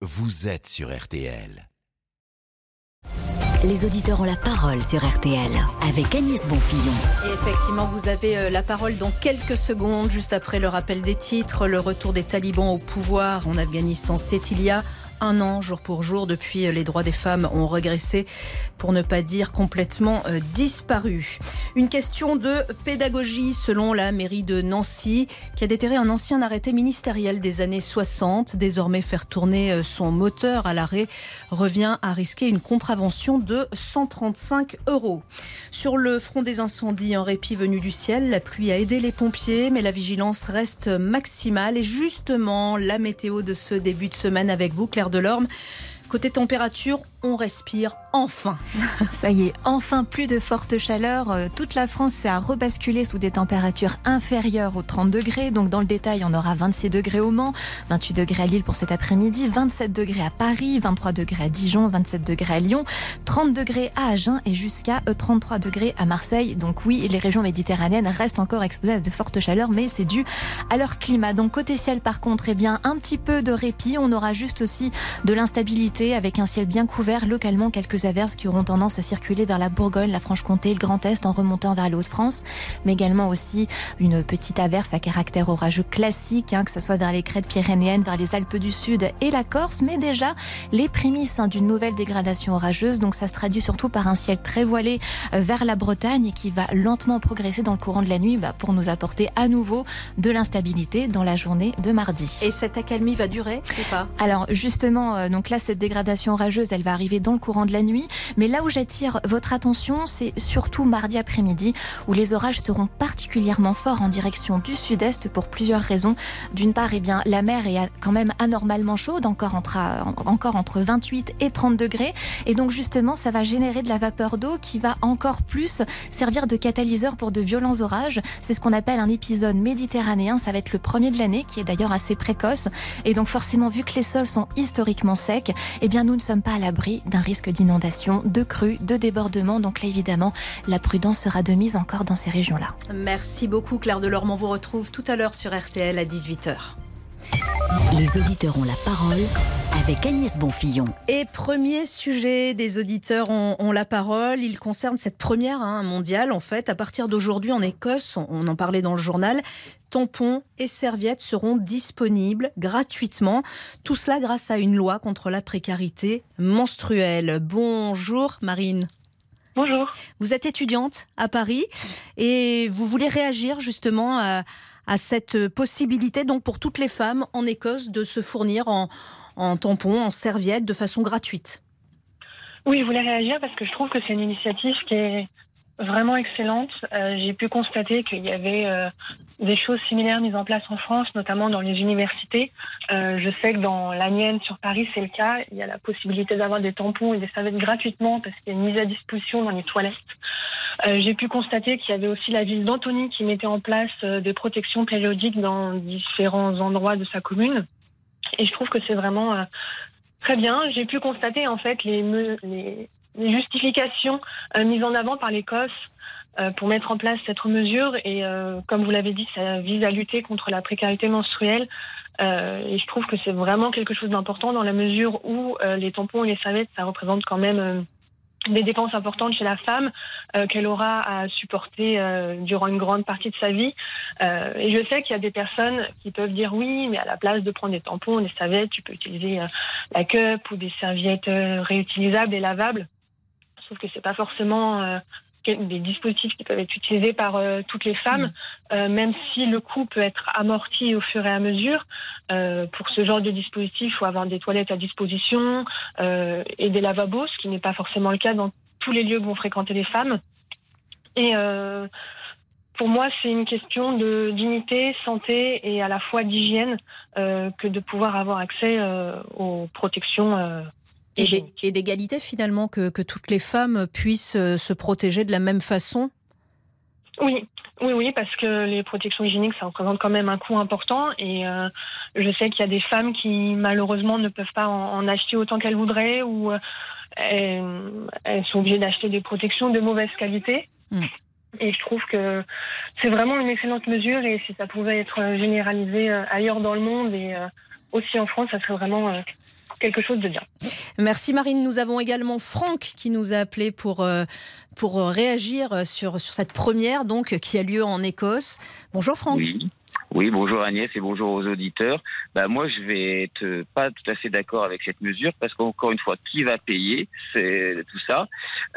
vous êtes sur RTL. Les auditeurs ont la parole sur RTL avec Agnès Bonfillon. Et effectivement, vous avez euh, la parole dans quelques secondes, juste après le rappel des titres, le retour des talibans au pouvoir en Afghanistan. C'était il y a un an, jour pour jour, depuis euh, les droits des femmes ont régressé, pour ne pas dire complètement euh, disparu. Une question de pédagogie, selon la mairie de Nancy, qui a déterré un ancien arrêté ministériel des années 60. Désormais, faire tourner euh, son moteur à l'arrêt revient à risquer une contravention de 135 euros. Sur le front des incendies, un répit venu du ciel, la pluie a aidé les pompiers, mais la vigilance reste maximale. Et justement, la météo de ce début de semaine avec vous, Claire Delorme. Côté température, on respire enfin. Ça y est, enfin plus de forte chaleur. Euh, toute la France s'est à rebasculer sous des températures inférieures aux 30 degrés. Donc dans le détail, on aura 26 degrés au Mans, 28 degrés à Lille pour cet après-midi, 27 degrés à Paris, 23 degrés à Dijon, 27 degrés à Lyon, 30 degrés à Agen et jusqu'à 33 euh, degrés à Marseille. Donc oui, les régions méditerranéennes restent encore exposées à de fortes chaleurs, mais c'est dû à leur climat. Donc côté ciel, par contre, eh bien un petit peu de répit. On aura juste aussi de l'instabilité avec un ciel bien couvert localement quelques averses qui auront tendance à circuler vers la Bourgogne, la Franche-Comté, le Grand Est en remontant vers les Hauts-de-France, mais également aussi une petite averse à caractère orageux classique, hein, que ce soit vers les crêtes pyrénéennes, vers les Alpes du Sud et la Corse, mais déjà les prémices hein, d'une nouvelle dégradation orageuse. Donc ça se traduit surtout par un ciel très voilé euh, vers la Bretagne et qui va lentement progresser dans le courant de la nuit bah, pour nous apporter à nouveau de l'instabilité dans la journée de mardi. Et cette accalmie va durer ou pas? Alors justement, euh, donc là cette dégradation orageuse, elle va arriver dans le courant de la nuit. Mais là où j'attire votre attention, c'est surtout mardi après-midi, où les orages seront particulièrement forts en direction du sud-est pour plusieurs raisons. D'une part, eh bien, la mer est quand même anormalement chaude, encore entre, encore entre 28 et 30 degrés. Et donc, justement, ça va générer de la vapeur d'eau qui va encore plus servir de catalyseur pour de violents orages. C'est ce qu'on appelle un épisode méditerranéen. Ça va être le premier de l'année, qui est d'ailleurs assez précoce. Et donc, forcément, vu que les sols sont historiquement secs, eh bien, nous ne sommes pas à l'abri d'un risque d'inondation, de crue, de débordement. Donc là, évidemment, la prudence sera de mise encore dans ces régions-là. Merci beaucoup, Claire Delorme. On vous retrouve tout à l'heure sur RTL à 18h. Les auditeurs ont la parole avec Agnès Bonfillon. Et premier sujet des auditeurs ont, la parole. Il concerne cette première hein, mondiale. En fait, à partir d'aujourd'hui en Écosse, on en parlait dans le journal, tampons et serviettes seront disponibles gratuitement. Tout cela grâce à une loi contre la précarité menstruelle. Bonjour Marine. Bonjour. Vous êtes étudiante à Paris et vous voulez réagir justement à, cette possibilité donc pour toutes les femmes en Écosse de se fournir en, en tampons, en serviettes de façon gratuite. Oui, je voulais réagir parce que je trouve que c'est une initiative qui est vraiment excellente. Euh, j'ai pu constater qu'il y avait euh, des choses similaires mises en place en France, notamment dans les universités. Euh, je sais que dans la mienne sur Paris, c'est le cas. Il y a la possibilité d'avoir des tampons et des serviettes gratuitement parce qu'il y a une mise à disposition dans les toilettes. j'ai pu constater qu'il y avait aussi la ville d'Antony qui mettait en place des protections périodiques dans différents endroits de sa commune. Et je trouve que c'est vraiment très bien. J'ai pu constater en fait les les justifications euh, mises en avant par l'Écosse euh, pour mettre en place cette mesure. Et euh, comme vous l'avez dit, ça vise à lutter contre la précarité menstruelle. et je trouve que c'est vraiment quelque chose d'important dans la mesure où les tampons et les serviettes, ça représente quand même des dépenses importantes chez la femme qu'elle aura à supporter durant une grande partie de sa vie. et je sais qu'il y a des personnes qui peuvent dire oui, mais à la place de prendre des tampons, des serviettes, tu peux utiliser la cup ou des serviettes réutilisables et lavables. Sauf que c'est pas forcément euh, des dispositifs qui peuvent être utilisés par euh, toutes les femmes, mm. euh, même si le coût peut être amorti au fur et à mesure. pour ce genre de dispositif, il faut avoir des toilettes à disposition et des lavabos, ce qui n'est pas forcément le cas dans tous les lieux que vont fréquenter les femmes. Et pour moi, c'est une question de dignité, santé et à la fois d'hygiène que de pouvoir avoir accès aux protections et d'égalité finalement, que, toutes les femmes puissent euh, se protéger de la même façon? Oui, oui, oui, parce que les protections hygiéniques, ça représente quand même un coût important. Et euh, je sais qu'il y a des femmes qui, malheureusement, ne peuvent pas en, acheter autant qu'elles voudraient ou euh, elles, sont obligées d'acheter des protections de mauvaise qualité. Hmm. Et je trouve que c'est vraiment une excellente mesure. Et si ça pouvait être généralisé ailleurs dans le monde et aussi en France, ça serait vraiment quelque chose de bien. Merci Marine. Nous avons également Franck qui nous a appelé pour, euh, pour réagir sur, sur cette première donc, qui a lieu en Écosse. Bonjour Franck. Oui, bonjour Agnès et bonjour aux auditeurs. Bah moi, je vais être pas tout à fait d'accord avec cette mesure parce qu'encore une fois, qui va payer? C'est tout ça.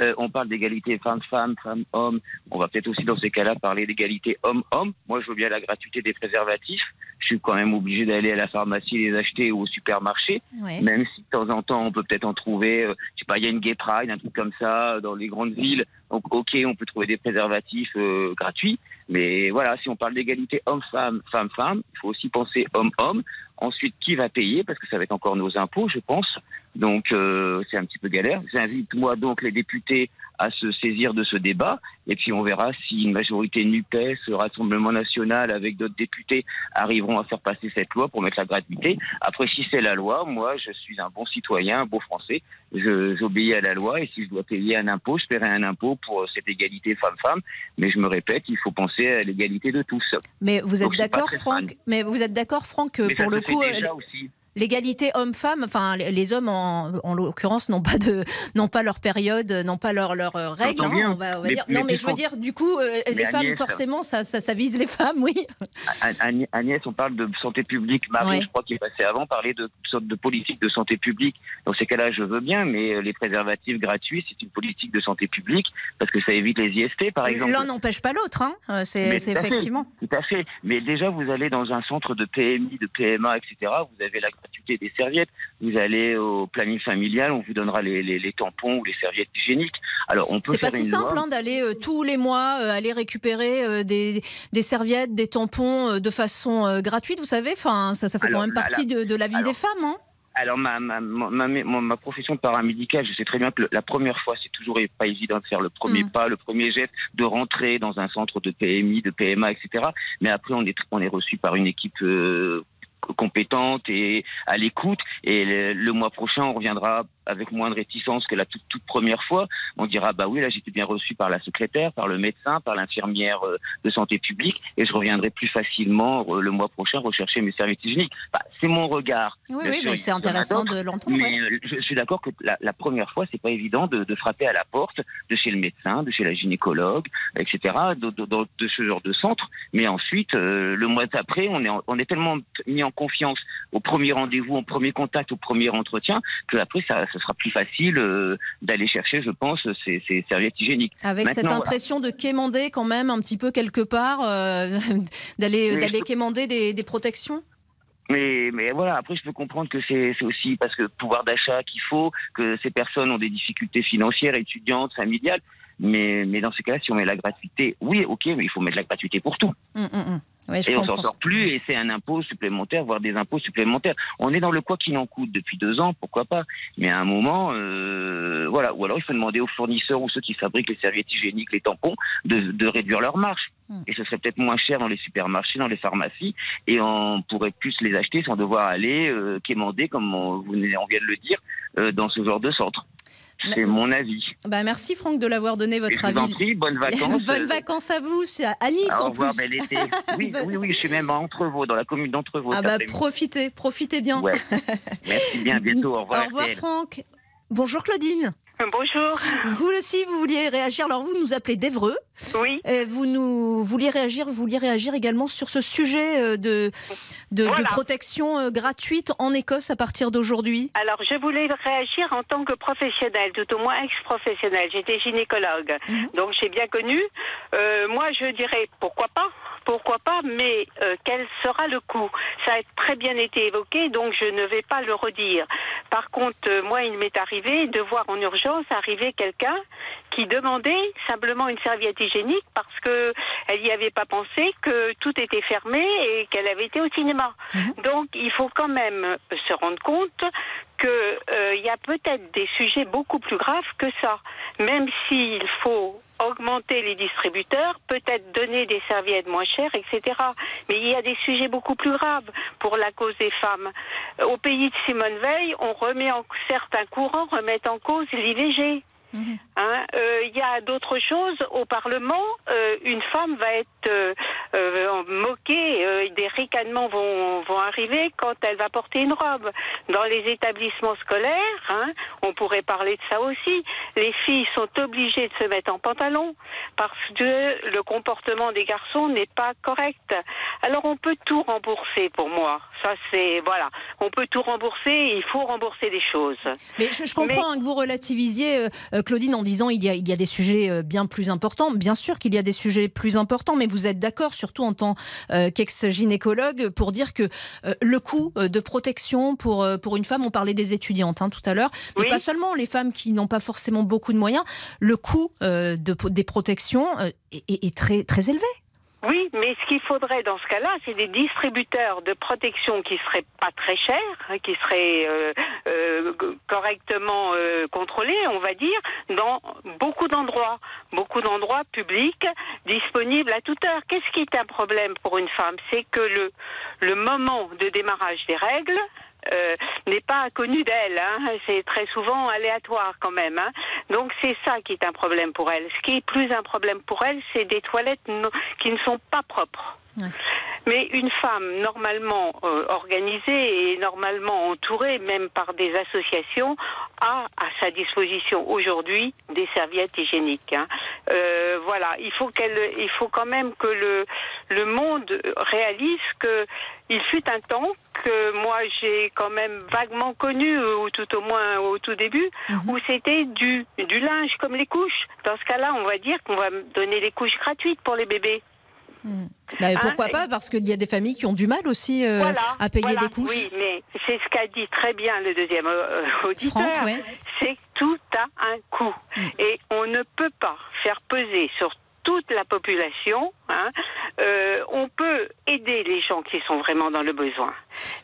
Euh, on parle d'égalité femme-femme, femme-homme. On va peut-être aussi dans ces cas-là parler d'égalité homme-homme. Moi, je veux bien la gratuité des préservatifs. Je suis quand même obligé d'aller à la pharmacie les acheter ou au supermarché, même si de temps en temps on peut peut-être en trouver. Euh, je sais pas, il y a une gay pride, un truc comme ça dans les grandes villes. Donc, ok, on peut trouver des préservatifs euh, gratuits, mais voilà, si on parle d'égalité homme-femme, femme-femme, il faut aussi penser homme-homme. Ensuite, qui va payer Parce que ça va être encore nos impôts, je pense. Donc, euh, c'est un petit peu galère. J'invite, moi, donc, les députés à se saisir de ce débat. Et puis, on verra si une majorité NUPES, Rassemblement National, avec d'autres députés, arriveront à faire passer cette loi pour mettre la gratuité. Après, si c'est la loi, moi, je suis un bon citoyen, un beau Français. J'obéis à la loi. Et si je dois payer un impôt, je paierai un impôt pour cette égalité femme-femme. Mais je me répète, il faut penser à l'égalité de tous. Mais vous êtes d'accord, Franck Mais vous êtes d'accord, Franck, que pour le coup, euh, L'égalité homme-femme, enfin les hommes en, en l'occurrence n'ont pas de n'ont pas leur période, n'ont pas leur leur euh, règle. Hein, on va, dire. non, mais je veux dire, du coup, euh, les femmes forcément, ça, ça, vise les femmes, oui. Agnès, on parle de santé publique. Marie, je crois qu'il est passé avant, parler de sorte de politique de santé publique. Dans ces cas-là, je veux bien, mais euh, les préservatifs gratuits, c'est une politique de santé publique parce que ça évite les IST, par exemple. L'un n'empêche pas l'autre, hein. C'est effectivement. tout à fait. Mais déjà, vous allez dans un centre de PMI, de PMA, etc. Vous avez la gratuité des serviettes. Vous allez au planning familial, on vous donnera les, les, tampons ou les serviettes hygiéniques. Alors on peut. C'est pas si simple hein, d'aller euh, tous les mois euh, aller récupérer euh, des, des, serviettes, des tampons de façon gratuite. Vous savez, enfin ça, ça fait quand même partie de, de, la vie des femmes. Hein alors ma, ma, ma, ma, profession de paramédical, je sais très bien que la première fois, c'est toujours pas évident de faire le premier mm. pas, le premier geste, de rentrer dans un centre de PMI, de PMA, etc. Mais après, on est, on est reçu par une équipe compétente et à l'écoute. Et le, mois prochain, on reviendra avec moins de réticence que la toute, première fois. On dira bah oui, là j'étais bien reçu par la secrétaire, par le médecin, par l'infirmière euh, de santé publique, et je reviendrai plus facilement euh, le mois prochain rechercher mes services hygiéniques. Bah, c'est mon regard. Oui, oui, mais c'est intéressant de l'entendre. Mais euh, je, suis d'accord que la, première fois, c'est pas évident de, frapper à la porte de chez le médecin, de chez la gynécologue, etc., de, de, ce genre de centre. Mais ensuite, le mois d'après, on est, on est tellement mis en confiance au premier rendez-vous, au premier contact, au premier entretien, que après ça, ce sera plus facile euh, d'aller chercher, je pense, ces, serviettes hygiéniques. Avec cette impression de quémander quand même un petit peu quelque part, euh, d'aller d'aller quémander des, protections? Mais, mais, voilà, après, je peux comprendre que c'est aussi parce que pouvoir d'achat qu'il faut, que ces personnes ont des difficultés financières, étudiantes, familiales. Mais, mais dans ce cas-là, si on met la gratuité, oui, ok, mais il faut mettre la gratuité pour tout. Hum, hum, hum et on s'en sort plus et c'est un impôt supplémentaire, voire des impôts supplémentaires. On est dans le quoi qu'il en coûte depuis deux ans, pourquoi pas. Mais à un moment, euh, voilà. Ou alors il faut demander aux fournisseurs ou ceux qui fabriquent les serviettes hygiéniques, les tampons, de, de réduire leur marge. Et ce serait peut-être moins cher dans les supermarchés, dans les pharmacies, et on pourrait plus les acheter sans devoir aller euh, quémander, comme on, on vient de le dire, euh, dans ce genre de centre. C'est mon avis. Bah merci Franck de l'avoir donné votre avis. Je prie, bonnes vacances. bonnes vacances à vous, c'est à Nice Au revoir, bel été. Oui, oui, oui, je suis même à Entrevaux, dans la commune d'Entrevaux. Ah bah profitez, profitez bien. Merci bien, bientôt. Au revoir. Au revoir Franck. Bonjour Claudine. Bonjour. Vous aussi, vous vouliez réagir. Alors, vous nous appelez d'Evreux. Oui. Et vous nous vouliez réagir, vous vouliez réagir également sur ce sujet euh, de, de, protection euh, gratuite en Écosse à partir d'aujourd'hui. Alors, je voulais réagir en tant que professionnelle, tout au moins ex-professionnelle. J'étais gynécologue, mhm. donc j'ai bien connu. Euh, moi, je dirais pourquoi pas pourquoi pas, mais quel sera le coût? Ça a très bien été évoqué, donc je ne vais pas le redire. Par contre, moi, il m'est arrivé de voir en urgence arrivait quelqu'un qui demandait simplement une serviette hygiénique parce que elle n'y avait pas pensé que tout était fermé et qu'elle avait été au cinéma. Mhm. Donc il faut quand même se rendre compte qu'il euh, y a peut-être des sujets beaucoup plus graves que ça. Même s'il faut augmenter les distributeurs, peut-être donner des serviettes moins chères, etc. Mais il y a des sujets beaucoup plus graves pour la cause des femmes. Au pays de Simone Veil, on remet en certains courants remettent en cause l'IVG. Mhm. Hein, euh, il y a d'autres choses au Parlement. Euh, une femme va être euh, moquée, des ricanements vont, arriver quand elle va porter une robe. Dans les établissements scolaires, hein, on pourrait parler de ça aussi. Les filles sont obligées de se mettre en pantalon parce que le comportement des garçons n'est pas correct. Alors on peut tout rembourser pour moi. Ça c'est voilà, on peut tout rembourser. Il faut rembourser des choses. Mais je, comprends hein, que vous relativisiez Claudine, en disant il y a, il y a des sujets euh, bien plus importants. Bien sûr qu'il y a des sujets plus importants, mais vous êtes d'accord, surtout en tant euh, qu'ex-gynécologue, pour dire que euh, le coût de protection pour, pour une femme, on parlait des étudiantes hein, tout à l'heure, mais pas seulement les femmes qui n'ont pas forcément beaucoup de moyens, le coût de, des protections est, est très, très élevé. Oui, mais ce qu'il faudrait dans ce cas-là, c'est des distributeurs de protection qui seraient pas très chers, hein, qui seraient euh, euh, correctement euh, contrôlés, on va dire, dans beaucoup d'endroits, beaucoup d'endroits publics disponibles à toute heure. Qu'est-ce qui est un problème pour une femme? C'est que le le moment de démarrage des règles euh, n'est pas connu d'elle. Hein. C'est très souvent aléatoire quand même. Hein. Donc c'est ça qui est un problème pour elle. Ce qui est plus un problème pour elle, c'est des toilettes qui ne sont pas propres. Mais une femme normalement euh, organisée et normalement entourée, même par des associations, a à sa disposition aujourd'hui des serviettes hygiéniques. Hein. Euh, voilà, il faut qu'elle, il faut quand même que le le monde réalise que il fut un temps que moi j'ai quand même vaguement connu, ou tout au moins au tout début, mhm. où c'était du du linge comme les couches. Dans ce cas-là, on va dire qu'on va donner des couches gratuites pour les bébés. Hmm. Bah, hein, pourquoi pas Parce qu'il y a des familles qui ont du mal aussi euh, à payer des couches. Oui, mais c'est ce qu'a dit très bien le deuxième euh, auditeur. C'est que tout a un coût. Hmm. Et on ne peut pas faire peser sur toute la population. Hein, euh, on peut aider les gens qui sont vraiment dans le besoin,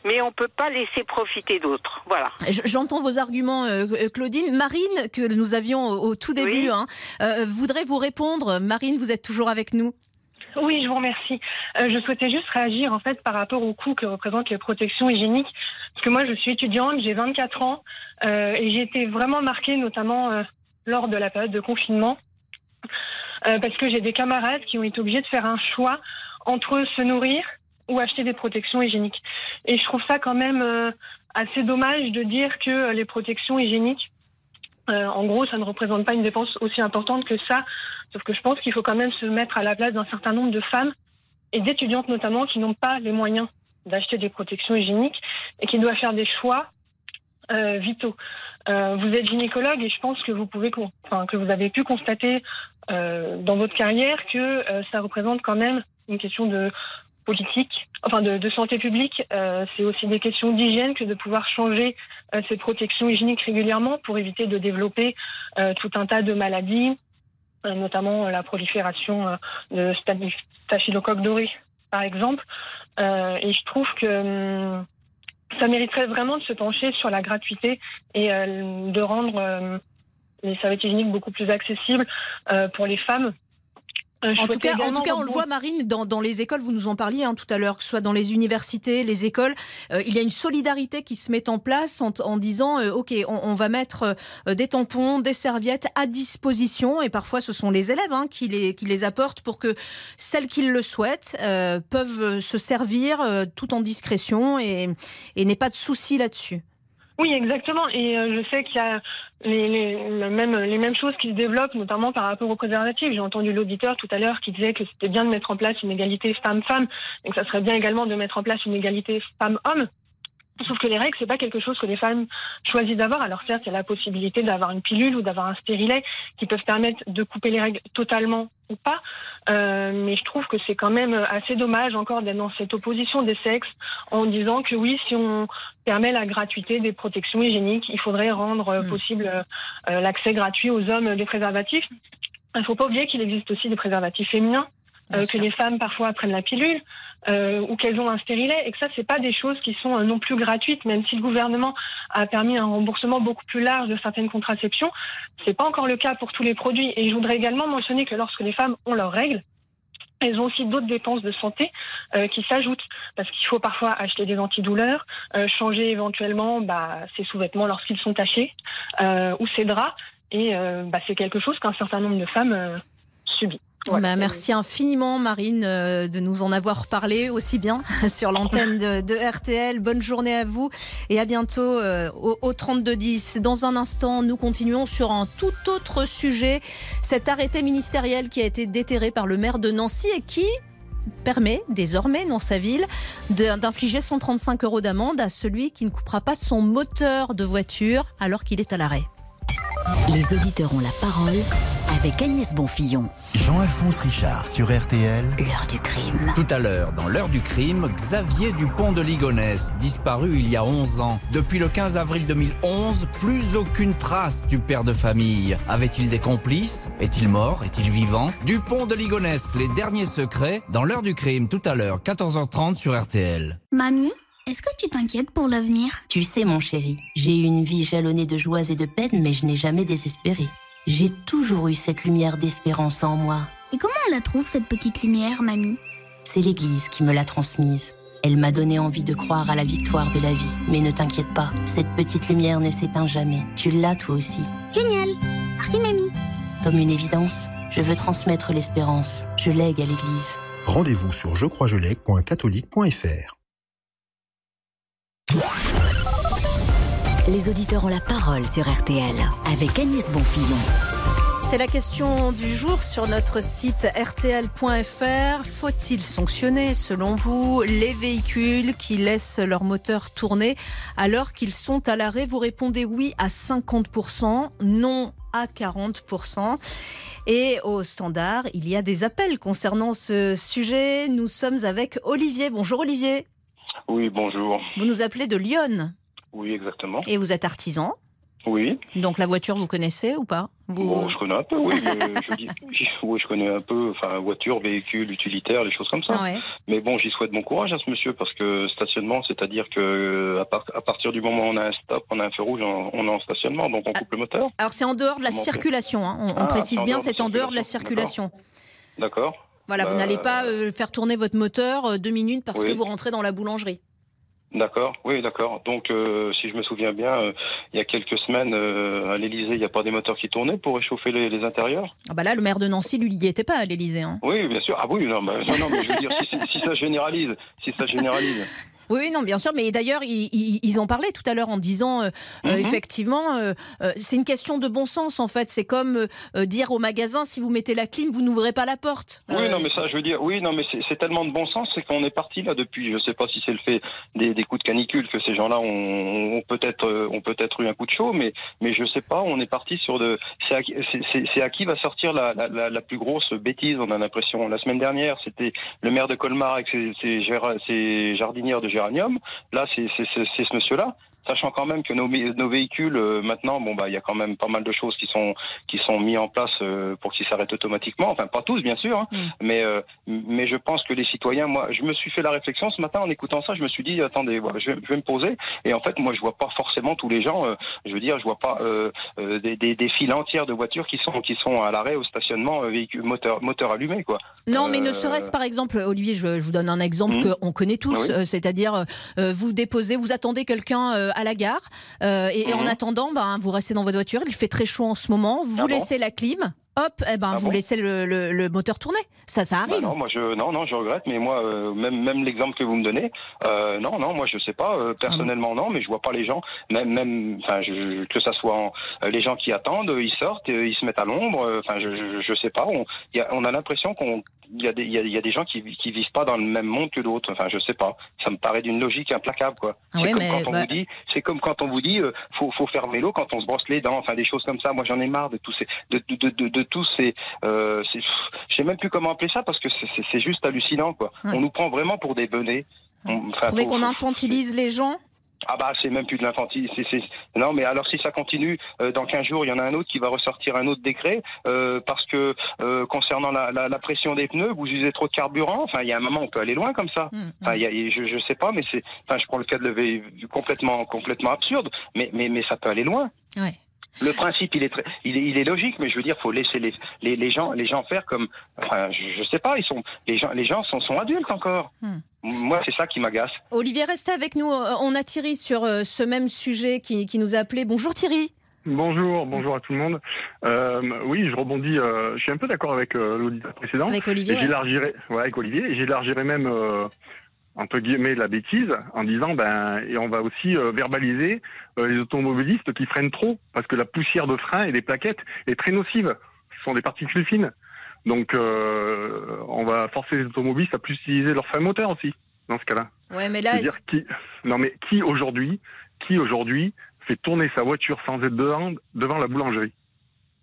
mais on ne peut pas laisser profiter d'autres. Voilà. J'entends vos arguments, Claudine. Marine, que nous avions au, tout début, hein, voudrait vous répondre. Marine, vous êtes toujours avec nous oui, je vous remercie. Euh, je souhaitais juste réagir en fait par rapport au coût que représentent les protections hygiéniques, parce que moi je suis étudiante, j'ai 24 ans euh, et j'ai été vraiment marquée notamment euh, lors de la période de confinement, parce que j'ai des camarades qui ont été obligés de faire un choix entre se nourrir ou acheter des protections hygiéniques. Et je trouve ça quand même assez dommage de dire que les protections hygiéniques euh, en gros, ça ne représente pas une dépense aussi importante que ça. Sauf que je pense qu'il faut quand même se mettre à la place d'un certain nombre de femmes et d'étudiantes notamment qui n'ont pas les moyens d'acheter des protections hygiéniques et qui doivent faire des choix euh, vitaux. Euh, vous êtes gynécologue et je pense que vous pouvez, enfin, que vous avez pu constater dans votre carrière que ça représente quand même une question de politique, enfin de, santé publique. Euh, c'est aussi des questions d'hygiène que de pouvoir changer euh, ces protections hygiéniques régulièrement pour éviter de développer euh, tout un tas de maladies, notamment la prolifération de staphylocoque doré, par exemple. et je trouve que hum, ça mériterait vraiment de se pencher sur la gratuité et de rendre les serviettes hygiéniques beaucoup plus accessibles pour les femmes euh, en tout, cas, en tout cas, on le voit, Marine, dans, dans, les écoles, vous nous en parliez hein, tout à l'heure, que ce soit dans les universités, les écoles, euh, il y a une solidarité qui se met en place en, en disant, euh, OK, on, on, va mettre des tampons, des serviettes à disposition, et parfois ce sont les élèves hein, qui, les, qui les apportent pour que celles qui le souhaitent peuvent se servir tout en discrétion et, et n'aient pas de soucis là-dessus. Oui, exactement. Et euh, je sais qu'il y a les, les, mêmes, les mêmes choses qui se développent, notamment par rapport aux préservatifs. J'ai entendu l'auditeur tout à l'heure qui disait que c'était bien de mettre en place une égalité femme-femme, et que ça serait bien également de mettre en place une égalité femme-homme. Sauf que les règles, c'est pas quelque chose que les femmes choisissent d'avoir. Alors certes, il y a la possibilité d'avoir une pilule ou d'avoir un stérilet qui peuvent permettre de couper les règles totalement ou pas. Euh, mais je trouve que c'est quand même assez dommage encore d'être dans cette opposition des sexes en disant que oui, si on permet la gratuité des protections hygiéniques, il faudrait rendre mm. possible euh, l'accès gratuit aux hommes des préservatifs. Il ne faut pas oublier qu'il existe aussi des préservatifs féminins, euh, que les femmes parfois prennent la pilule euh, ou qu'elles ont un stérilet et que ça c'est pas des choses qui sont euh, non plus gratuites même si le gouvernement a permis un remboursement beaucoup plus large de certaines contraceptions c'est pas encore le cas pour tous les produits. Et je voudrais également mentionner que lorsque les femmes ont leurs règles elles ont aussi d'autres dépenses de santé euh, qui s'ajoutent. Parce qu'il faut parfois acheter des antidouleurs, euh, changer éventuellement bah, ses sous-vêtements lorsqu'ils sont tachés euh, ou ses draps. Et bah, c'est quelque chose qu'un certain nombre de femmes Bah, merci infiniment Marine euh, de nous en avoir parlé aussi bien sur l'antenne de, RTL. Bonne journée à vous et à bientôt euh, au, au 3210. Dans un instant, nous continuons sur un tout autre sujet. Cet arrêté ministériel qui a été déterré par le maire de Nancy et qui permet désormais dans sa ville d'infliger 135 euros d'amende à celui qui ne coupera pas son moteur de voiture alors qu'il est à l'arrêt. Les auditeurs ont la parole avec Agnès Bonfillon. Jean-Alphonse Richard sur RTL. L'heure du crime. Tout à l'heure, dans l'heure du crime, Xavier Dupont de Ligonnès, disparu il y a 11 ans. Depuis le 15 avril 2011, plus aucune trace du père de famille. Avait-il des complices? Est-il mort? Est-il vivant? Dupont de Ligonnès, les derniers secrets, dans l'heure du crime, tout à l'heure, 14h30 sur RTL. Mamie est-ce que tu t'inquiètes pour l'avenir? Tu sais, mon chéri, j'ai eu une vie jalonnée de joies et de peines, mais je n'ai jamais désespéré. J'ai toujours eu cette lumière d'espérance en moi. Et comment on la trouve, cette petite lumière, mamie? C'est l'Église qui me l'a transmise. Elle m'a donné envie de croire à la victoire de la vie. Mais ne t'inquiète pas, cette petite lumière ne s'éteint jamais. Tu l'as toi aussi. Génial Merci, mamie Comme une évidence, je veux transmettre l'espérance. Je lègue à l'Église. Rendez-vous sur jecroisjelègue.catholique.fr Les auditeurs ont la parole sur RTL avec Agnès Bonfillon. C'est la question du jour sur notre site rtl.fr. Faut-il sanctionner, selon vous, les véhicules qui laissent leur moteur tourner alors qu'ils sont à l'arrêt? Vous répondez oui à 50%, non à 40%. Et au standard, il y a des appels concernant ce sujet. Nous sommes avec Olivier. Bonjour Olivier. Oui, bonjour. Vous nous appelez de Lyon. Oui, exactement. Et vous êtes artisan? Oui. Donc la voiture, vous connaissez ou pas? Bon, je connais un peu, oui. je, dis, oui, je connais un peu, enfin, voiture, véhicule, utilitaire, les choses comme ça. Mais bon, j'y souhaite bon courage à ce monsieur parce que stationnement, c'est-à-dire que à, partir du moment où on a un stop, on a un feu rouge, on, est en stationnement, donc on coupe le moteur. Alors c'est en dehors de la circulation, hein. on, ah, précise bien, c'est en dehors de la circulation. D'accord. Voilà, vous n'allez pas euh, faire tourner votre moteur euh, deux minutes parce que vous rentrez dans la boulangerie. D'accord, oui, d'accord. Donc, euh, si je me souviens bien, il y a quelques semaines, à l'Elysée, il n'y a pas des moteurs qui tournaient pour réchauffer les, intérieurs? Ah bah Là, le maire de Nancy, lui, il n'y était pas à l'Elysée. Hein. Oui, bien sûr. Ah oui, non, bah, non, mais je veux dire, si, si ça généralise, si ça généralise. Oui, non, bien sûr. Mais d'ailleurs, ils, en parlaient tout à l'heure en disant, euh, euh, mhm. effectivement, euh, c'est une question de bon sens en fait. C'est comme dire au magasin, si vous mettez la clim, vous n'ouvrez pas la porte. Oui, non, mais ça, je veux dire, oui, non, mais c'est tellement de bon sens, c'est qu'on est parti là depuis, je ne sais pas si c'est le fait des, coups de canicule que ces gens-là ont, peut-être ont peut-être eu un coup de chaud, mais mais je sais pas, on est parti sur de, c'est à, qui va sortir la, la, plus grosse bêtise, on a l'impression. La semaine dernière, c'était le maire de Colmar avec ses, ses jardinières de Là, c'est ce monsieur-là sachant quand même que nos, nos véhicules euh, maintenant, bon bah il y a quand même pas mal de choses qui sont qui sont mis en place euh, pour qu'ils s'arrêtent automatiquement. Enfin pas tous bien sûr, hein. mm. mais euh, mais je pense que les citoyens, moi je me suis fait la réflexion ce matin en écoutant ça, je me suis dit attendez, voilà, je, vais me poser et en fait moi je vois pas forcément tous les gens, je veux dire je vois pas des, des, des, files entières de voitures qui sont qui sont à l'arrêt au stationnement véhicule moteur moteur allumé quoi. Non mais ne serait-ce par exemple Olivier, je, vous donne un exemple mm. qu'on connaît tous, c'est-à-dire vous déposez, vous attendez quelqu'un à la gare. Euh, et, en mhm. attendant, ben, vous restez dans votre voiture. Il fait très chaud en ce moment. Vous ah laissez la clim hop, eh ben, ah vous laissez le, moteur tourner. Ça, ça arrive. Bah non, moi je, non, non, je regrette, mais moi, euh, même, même l'exemple que vous me donnez, euh, non, non, moi je sais pas, personnellement non, mais je vois pas les gens, même, même, enfin, que ça soit les gens qui attendent, ils sortent, ils se mettent à l'ombre, enfin, je, je, sais pas, on, on a l'impression qu'on il y, a des, il, y a, des gens qui, qui vivent pas dans le même monde que d'autres. Enfin, je sais pas. Ça me paraît d'une logique implacable, quoi. c'est comme, quand on bah vous dit, c'est comme quand on vous dit, euh, faut, faut fermer l'eau quand on se brosse les dents. Enfin, des choses comme ça. Moi, j'en ai marre de tous ces, de, de, de, de tous ces, euh, je sais même plus comment appeler ça parce que c'est juste hallucinant, quoi. On nous prend vraiment pour des benets. Vous trouvez qu'on infantilise les gens ah bah c'est même plus de l'infantil. Non mais alors si ça continue, euh, dans 15 jours il y en a un autre qui va ressortir un autre décret euh, parce que euh, concernant la, la, la, pression des pneus, vous usez trop de carburant. Enfin il y a un moment on peut aller loin comme ça. Mmh, enfin, y a, je, je sais pas mais c'est. Enfin je prends le cas de lever complètement complètement absurde, mais mais mais ça peut aller loin. Ouais. Le principe, il est, très, il est, il est logique, mais je veux dire, faut laisser les, les, les, gens, les gens faire comme, enfin, je, je sais pas, ils sont, les gens, les gens sont, sont adultes encore. Mmh. Moi, c'est ça qui m'agace. Olivier, restez avec nous. On a Thierry sur euh, ce même sujet qui, qui nous a appelé. Bonjour Thierry. Bonjour, bonjour à tout le monde. Euh, oui, je rebondis. euh, je suis un peu d'accord avec euh, l'auditeur précédent. Avec Olivier, Et ouais. J'élargirai, ouais, avec Olivier. J'élargirai même euh, entre guillemets la bêtise en disant ben et on va aussi euh, verbaliser euh, les automobilistes qui freinent trop parce que la poussière de frein et des plaquettes est très nocive. Ce sont des particules fines. Donc euh, on va forcer les automobilistes à plus utiliser leur frein moteur aussi dans ce cas-là. Ouais, mais là, C'est-à-dire qui non mais qui aujourd'hui qui aujourd'hui fait tourner sa voiture sans être devant devant la boulangerie?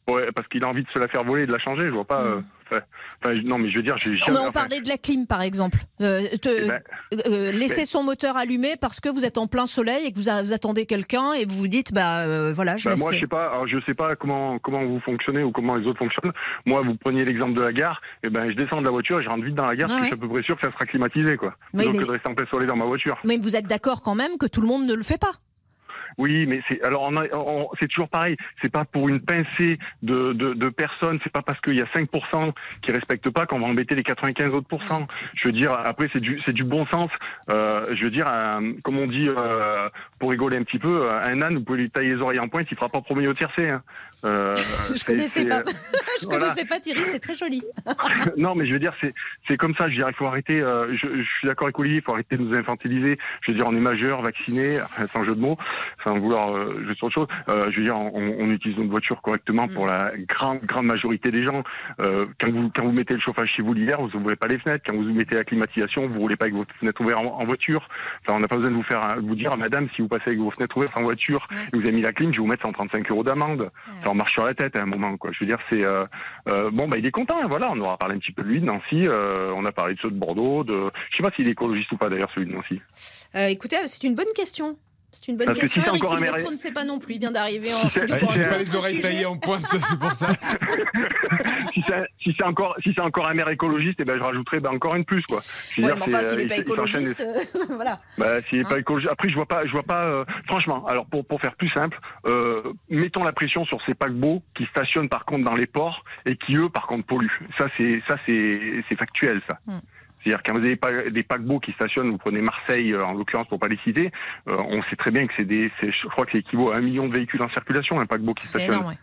Ouais, parce qu'il a envie de se la faire voler et de la changer. Je vois pas. euh, enfin, enfin, non, mais je veux dire, j'ai on enfin, parlait de la clim, par exemple. Euh, te- Eh ben, euh, laisser mais- son moteur allumé parce que vous êtes en plein soleil et que vous, a- vous attendez quelqu'un et vous vous dites, bah euh, voilà, je laisse. moi, je sais pas. Alors, je sais pas comment comment vous fonctionnez ou comment les autres fonctionnent. Moi, vous preniez l'exemple de la gare. Et ben, je descends de la voiture et je rentre vite dans la gare Ah parce que je suis à peu près sûr que ça sera climatisé, quoi. Oui, Plutôt mais- que de rester en plein soleil dans ma voiture. Mais vous êtes d'accord quand même que tout le monde ne le fait pas Oui, mais c'est alors on on- c'est toujours pareil. C'est pas pour une pincée de, de, de personnes. C'est pas parce qu'il y a 5% qui respectent pas qu'on va embêter les 95 autres pourcents. Je veux dire, après c'est du c'est du bon sens. Euh, je veux dire, un- comme on dit euh, pour rigoler un petit peu, euh, un âne, vous pouvez lui tailler les oreilles en pointe, il fera pas premier au tiercé. Hein. Euh, Je connaissais pas. euh, je voilà. connaissais pas Thierry, c'est très joli. non, mais je veux dire, c'est c'est comme ça. Je veux dire, il faut arrêter. euh, je, je suis d'accord avec Olivier, il faut arrêter de nous infantiliser. Je veux dire, on est majeur, vacciné, sans jeu de mots, sans vouloir euh, sur autre chose. Euh, je veux dire, on, on utilise notre voiture correctement pour la grande grande majorité des gens. Euh, quand vous quand vous mettez le chauffage chez vous l'hiver, vous ouvrez pas les fenêtres. Quand vous mettez la climatisation, vous roulez pas avec vos fenêtres ouvertes en, en voiture. Enfin, on n'a pas besoin de vous faire vous dire, Madame, si vous passez avec vos fenêtres ouvertes en voiture et vous avez mis la clim, je vais vous mettre 135 euros d'amende. Ça en marche sur la tête à un moment, quoi. Je veux dire, c'est bon, bah il est content. hein, voilà, on aura parlé un petit peu de lui, de Nancy. on a parlé de ceux de Bordeaux. De, je sais pas s'il est écologiste ou pas d'ailleurs, celui de Nancy. Écoutez, c'est une bonne question. C'est une bonne Parce que question. si c'est Eric Silvestro ne sait pas non plus. Il vient d'arriver en Si studio pour J'ai pas les oreilles sujet. taillées en pointe, c'est pour ça. si c'est si encore si c'est encore un maire écologiste, et ben je rajouterai ben, encore une plus quoi. Ouais, dire, mais enfin, s'il euh, n'est pas il- il s'enchaîne les- écologiste, euh, voilà. Bah, s'il est Hein pas écologiste. Après, je vois pas, je vois pas. euh, franchement, alors pour pour faire plus simple, euh, mettons la pression sur ces paquebots qui stationnent par contre dans les ports et qui eux par contre polluent. Ça c'est ça c'est c'est factuel ça. Hmm. C'est-à-dire quand vous avez des paquebots qui stationnent, vous prenez Marseille euh, en l'occurrence pour pas les citer, euh, on sait très bien que c'est des, je crois que c'est équivaut à un million de véhicules en circulation un paquebot qui stationne. énorme, ouais.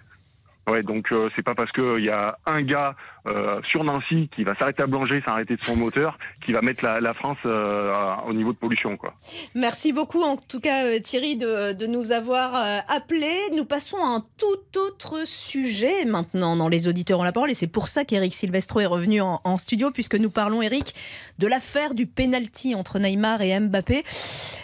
Ouais, donc euh, c'est pas parce qu'il y a un gars euh, sur Nancy qui va s'arrêter à Blanger, s'arrêter de son moteur, qui va mettre la, la France euh, à- au niveau de pollution, quoi. Merci beaucoup en tout cas euh, Thierry de, de nous avoir euh, appelés. Nous passons à un tout autre sujet maintenant dans les auditeurs ont la parole et c'est pour ça qu'Eric Silvestro est revenu en, en studio puisque nous parlons Eric de l'affaire du penalty entre Neymar et Mbappé.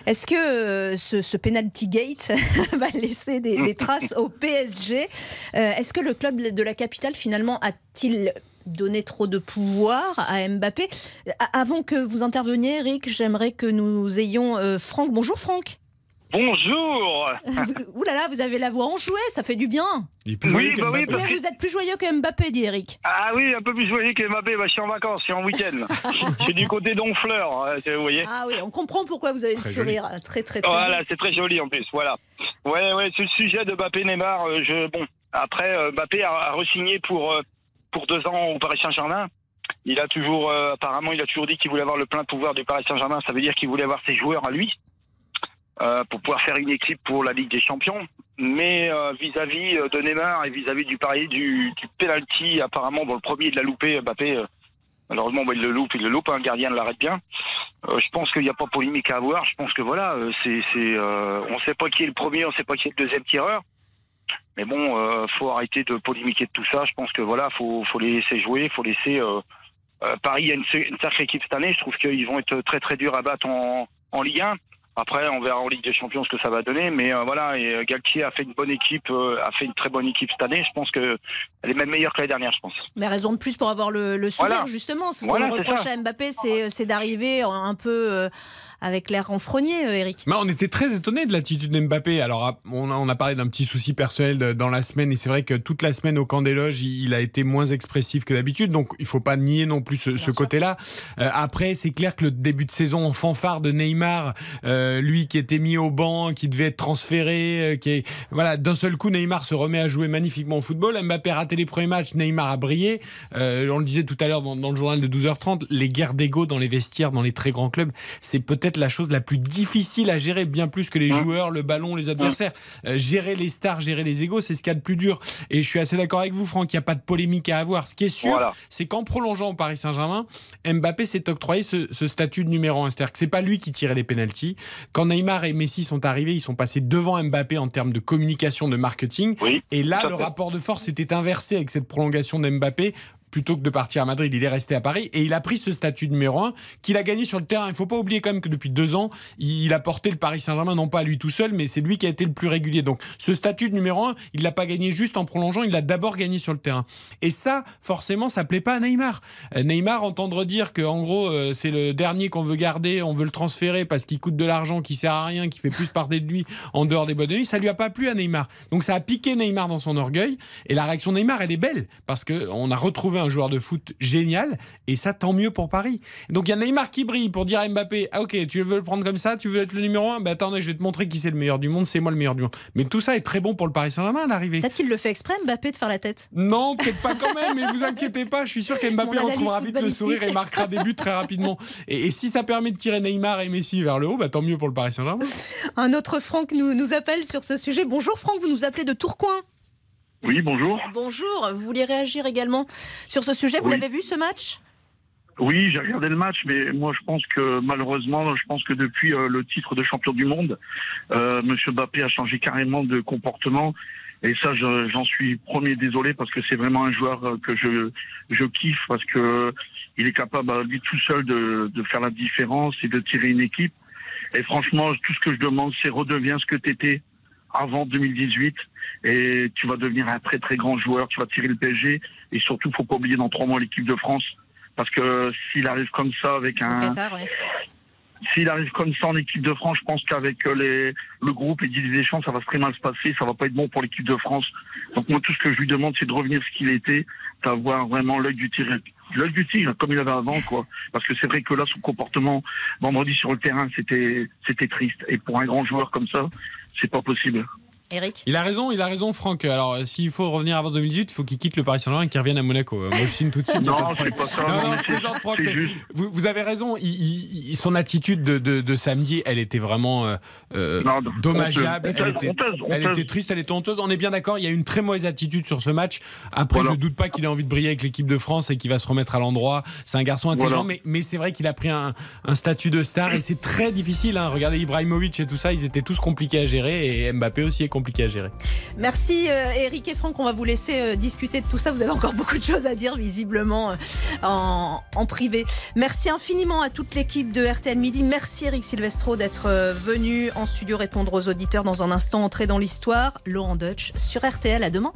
Est-ce que euh, ce, ce penalty gate va laisser des, des traces au PSG Euh, Est-ce que le club de la capitale finalement a-t-il donné trop de pouvoir à Mbappé? A- Avant que vous interveniez, Eric, j'aimerais que nous ayons euh, Franck. Bonjour Franck. Bonjour Ouh là là, vous avez la voix enjouée, ça fait du bien. Il est plus joyeux Oui, bah oui, parce Oui, que- vous êtes plus joyeux que Mbappé, dit Eric. Ah oui, un peu plus joyeux que Mbappé, bah, je suis en vacances, je suis en week-end. je suis du côté d'Honfleur, hein, vous voyez Ah oui, on comprend pourquoi vous avez le Très sourire. Très, très, très. Voilà, c'est très joli en plus, voilà. Ouais, ouais, c'est le sujet de Mbappé Neymar. euh, je, bon, après, euh, Mbappé a, re-signé pour, euh, pour deux ans au Paris Saint-Germain. Il a toujours, euh, apparemment, il a toujours dit qu'il voulait avoir le plein pouvoir du Paris Saint-Germain. Ça veut dire qu'il voulait avoir ses joueurs à lui pour pouvoir faire une équipe pour la Ligue des Champions. Mais vis-à-vis de Neymar et vis-à-vis du pari du, penalty, apparemment, bon, le premier il l'a loupé, Mbappé. Malheureusement, il le loupe, il le loupe, un gardien l'arrête bien. Je pense qu'il n'y a pas polémique à avoir. Je pense que voilà, c'est, on ne sait pas qui est le premier, on ne sait pas qui est le deuxième tireur. Mais bon, euh, faut arrêter de polémiquer de tout ça. Je pense que voilà, faut, faut les laisser jouer, faut laisser. Euh, euh, Paris a une, une sacrée équipe cette année. Je trouve qu'ils vont être très très durs à battre en, en Ligue 1. Après, on verra en Ligue des Champions ce que ça va donner. Mais euh, voilà, et euh, Galtier a fait une bonne équipe, euh, a fait une très bonne équipe cette année. Je pense que elle est même meilleure que l'année dernière, je pense. Mais raison de plus pour avoir le, le sourire, Voilà. justement. Ce Voilà, qu'on reproche ça. à Mbappé, c'est, c'est d'arriver un peu euh, avec l'air renfrogné, euh, Eric. Mais on était très étonnés de l'attitude d'Mbappé. Alors, ah, on a, on a parlé d'un petit souci personnel de- dans la semaine, et c'est vrai que toute la semaine au camp des loges, il, il a été moins expressif que d'habitude, donc il faut pas nier non plus ce, ce côté-là. Euh, après, c'est clair que le début de saison en fanfare de Neymar, euh, euh, lui qui était mis au banc, qui devait être transféré, euh, qui est voilà d'un seul coup Neymar se remet à jouer magnifiquement au football. Mbappé a raté les premiers matchs, Neymar a brillé. Euh, on le disait tout à l'heure dans, dans, le journal de 12h30, les guerres d'ego dans les vestiaires, dans les très grands clubs, c'est peut-être la chose la plus difficile à gérer, bien plus que les joueurs, le ballon, les adversaires. gérer les stars, gérer les égos, c'est ce qu'il y a de plus dur. Et je suis assez d'accord avec vous, Franck, il n'y a pas de polémique à avoir. Ce qui est sûr, voilà. c'est qu'en prolongeant au Paris Saint-Germain, Mbappé s'est octroyé ce, ce, statut de numéro 1. C'est-à-dire que c'est pas lui qui tirait les pénalties. Quand Neymar et Messi sont arrivés, ils sont passés devant Mbappé en termes de communication, de marketing. Oui, et là, le rapport de force était inversé avec cette prolongation d'Mbappé plutôt que de partir à Madrid, il est resté à Paris et il a pris ce statut numéro 1 qu'il a gagné sur le terrain. Il ne faut pas oublier quand même que depuis deux ans, il a porté le Paris Saint-Germain, non pas à lui tout seul, mais c'est lui qui a été le plus régulier. Donc ce statut numéro 1, il l'a pas gagné juste en prolongeant, il l'a d'abord gagné sur le terrain. Et ça, forcément, ça plaît pas à Neymar. Euh, Neymar entendre dire que en gros, euh, c'est le dernier qu'on veut garder, on veut le transférer parce qu'il coûte de l'argent, qui sert à rien, qui fait plus parler de lui en dehors des boîtes de nuit, ça lui a pas plu à Neymar. Donc ça a piqué Neymar dans son orgueil. Et la réaction de Neymar, elle est belle parce que on a retrouvé un joueur de foot génial et ça tant mieux pour Paris. Donc il y a Neymar qui brille pour dire à Mbappé ah ok tu veux le prendre comme ça tu veux être le numéro 1 ben attendez je vais te montrer qui c'est le meilleur du monde c'est moi le meilleur du monde. Mais tout ça est très bon pour le Paris Saint-Germain à l'arrivée. Peut-être qu'il le fait exprès Mbappé de faire la tête. Non peut-être pas quand même mais vous inquiétez pas je suis sûr qu'Mbappé retrouvera vite le sourire et marquera des buts très rapidement. Et, et, si ça permet de tirer Neymar et Messi vers le haut bah tant mieux pour le Paris Saint-Germain. Un autre Franck nous, nous appelle sur ce sujet. Bonjour Franck vous nous appelez de Tourcoing. Oui, bonjour. Bonjour, vous voulez réagir également sur ce sujet? Vous Oui. l'avez vu ce match? Oui, j'ai regardé le match, mais moi je pense que malheureusement, je pense que depuis euh, le titre de champion du monde, euh, Monsieur Bappé a changé carrément de comportement. Et ça, je- j'en suis premier désolé parce que c'est vraiment un joueur euh, que je je kiffe parce que il est capable à lui tout seul de, de faire la différence et de tirer une équipe. Et franchement, tout ce que je demande, c'est redeviens ce que tu étais avant 2018 et tu vas devenir un très très grand joueur. Tu vas tirer le PSG et surtout, faut pas oublier dans trois mois l'équipe de France parce que s'il arrive comme ça avec un ouais. s'il arrive comme ça en équipe de France, je pense qu'avec euh, les, le groupe et Didier Deschamps, ça va très mal se passer, ça va pas être bon pour l'équipe de France. Donc moi, tout ce que je lui demande, c'est de revenir ce qu'il était, d'avoir vraiment l'œil du tigre, l'œil du tigre comme il avait avant, quoi. Parce que c'est vrai que là, son comportement vendredi sur le terrain, c'était, c'était triste. Et pour un grand joueur comme ça, c'est pas possible. Eric Il a raison, il a raison, Franck. Alors, s'il faut revenir avant 2018, il faut qu'il quitte le Paris Saint-Germain et qu'il revienne à Monaco. Euh, Moi, je signe tout de suite. Non, c'est pas ça, Non, non, je plaisante, Franck, mais. Vous, vous avez raison. il- il- il- son attitude de, de- de samedi, elle était vraiment euh, euh, Non, dommageable. honteuse, elle était, honteuse, elle honteuse. était triste, elle était honteuse. On est bien d'accord. Il y a une très mauvaise attitude sur ce match. Après, Voilà. je doute pas qu'il ait envie de briller avec l'équipe de France et qu'il va se remettre à l'endroit. C'est un garçon intelligent, Voilà. mais, mais c'est vrai qu'il a pris un, un statut de star et c'est très difficile. hein. Regardez Ibrahimovic et tout ça, ils étaient tous compliqués à gérer et Mbappé aussi est compliqué à gérer. Merci euh, Eric et Franck, on va vous laisser euh, discuter de tout ça. Vous avez encore beaucoup de choses à dire visiblement euh, en, en privé. Merci infiniment à toute l'équipe de RTL Midi. Merci Eric Silvestro d'être euh, venu en studio répondre aux auditeurs dans un instant, entrer dans l'histoire. Laurent Deutsch sur RTL, à demain.